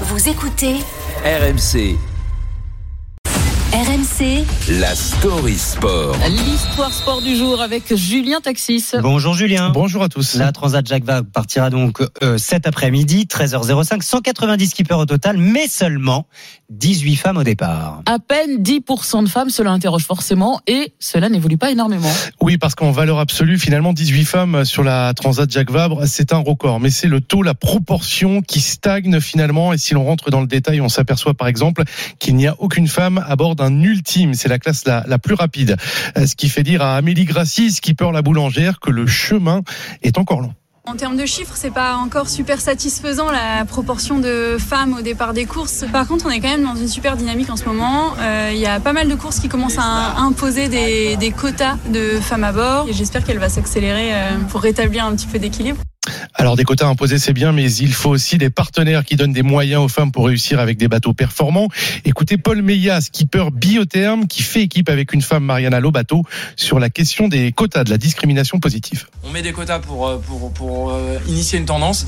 Vous écoutez RMC, RMC la story sport. L'histoire sport du jour avec Julien Taxis. Bonjour Julien. Bonjour à tous. La Transat Jacques Vabre partira donc euh, cet après-midi, 13h05, 190 skippers au total, mais seulement 18 femmes au départ. À peine 10% de femmes, cela interroge forcément et cela n'évolue pas énormément. Oui, parce qu'en valeur absolue, finalement, 18 femmes sur la Transat Jacques Vabre, c'est un record. Mais c'est le taux, la proportion qui stagne finalement. Et si l'on rentre dans le détail, on s'aperçoit par exemple qu'il n'y a aucune femme à bord d'un ultime. C'est la classe la, plus rapide. Euh, Ce qui fait dire à Amélie Grassi, skipper la boulangère, que le chemin est encore long. En termes de chiffres, c'est pas encore super satisfaisant la proportion de femmes au départ des courses. Par contre, on est quand même dans une super dynamique en ce moment. Euh, Il y a pas mal de courses qui commencent à imposer des, quotas de femmes à bord. J'espère qu'elle va s'accélérer euh, pour rétablir un petit peu d'équilibre. Alors des quotas imposés c'est bien, mais il faut aussi des partenaires qui donnent des moyens aux femmes pour réussir avec des bateaux performants. Écoutez Paul Meillat, skipper biotherme, qui fait équipe avec une femme, Mariana Lobato, sur la question des quotas de la discrimination positive. On met des quotas pour, euh, euh, initier une tendance,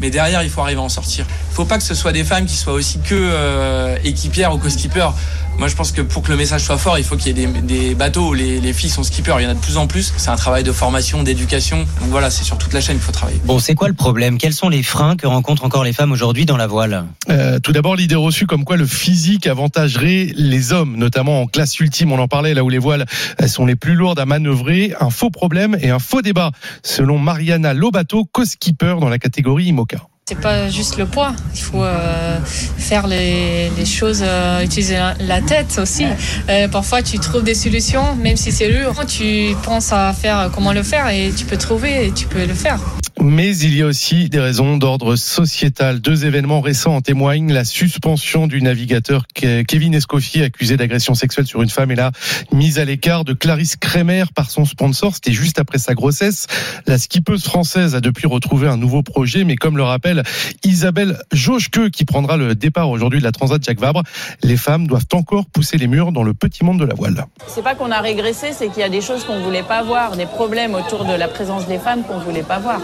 mais derrière, il faut arriver à en sortir. Il faut pas que ce soit des femmes qui soient aussi que euh, équipières ou co-skippers. Moi, je pense que pour que le message soit fort, il faut qu'il y ait des, des bateaux où les, les filles sont skippers. Il y en a de plus en plus. C'est un travail de formation, d'éducation. Donc voilà, c'est sur toute la chaîne qu'il faut travailler. Bon, c'est quoi le problème? Quels sont les freins que rencontrent encore les femmes aujourd'hui dans la voile? Euh, tout d'abord, l'idée reçue comme quoi le physique avantagerait les hommes, notamment en classe ultime. On en parlait là où les voiles elles sont les plus lourdes à manœuvrer. Un faux problème et un faux débat, selon Mariana Lobato, co-skipper dans la catégorie IMOCA. C'est pas juste le poids, il faut euh, faire les, choses, euh, utiliser la, tête aussi. Euh, parfois tu trouves des solutions, même si c'est lourd. Tu penses à faire comment le faire et tu peux trouver et tu peux le faire. Mais il y a aussi des raisons d'ordre sociétal. Deux événements récents en témoignent. La suspension du navigateur Ke- Kevin Escoffier, accusé d'agression sexuelle sur une femme, et la mise à l'écart de Clarisse Kremer par son sponsor. C'était juste après sa grossesse. La skippeuse française a depuis retrouvé un nouveau projet, mais comme le rappelle Isabelle Joschke, qui prendra le départ aujourd'hui de la Transat Jacques Vabre, les femmes doivent encore pousser les murs dans le petit monde de la voile. C'est pas qu'on a régressé, c'est qu'il y a des choses qu'on voulait pas voir, des problèmes autour de la présence des femmes qu'on voulait pas voir.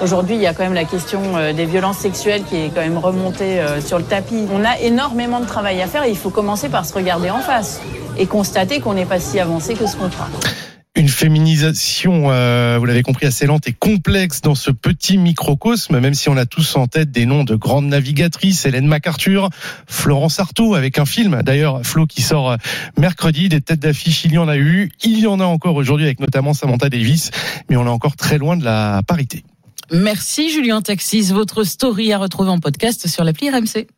Aujourd'hui, il y a quand même la question euh, des violences sexuelles qui est quand même remontée euh, sur le tapis. On a énormément de travail à faire et il faut commencer par se regarder en face et constater qu'on n'est pas si avancé que ce qu'on croit. Une féminisation, euh, vous l'avez compris, assez lente et complexe dans ce petit microcosme, même si on a tous en tête des noms de grandes navigatrices, Hélène MacArthur, Florence Artaud, avec un film, d'ailleurs, Flo, qui sort euh, mercredi, des têtes d'affiche, il y en a eu, il y en a encore aujourd'hui, avec notamment Samantha Davis, mais on est encore très loin de la parité. Merci Julien Taxis. Votre story à retrouver en podcast sur l'appli RMC.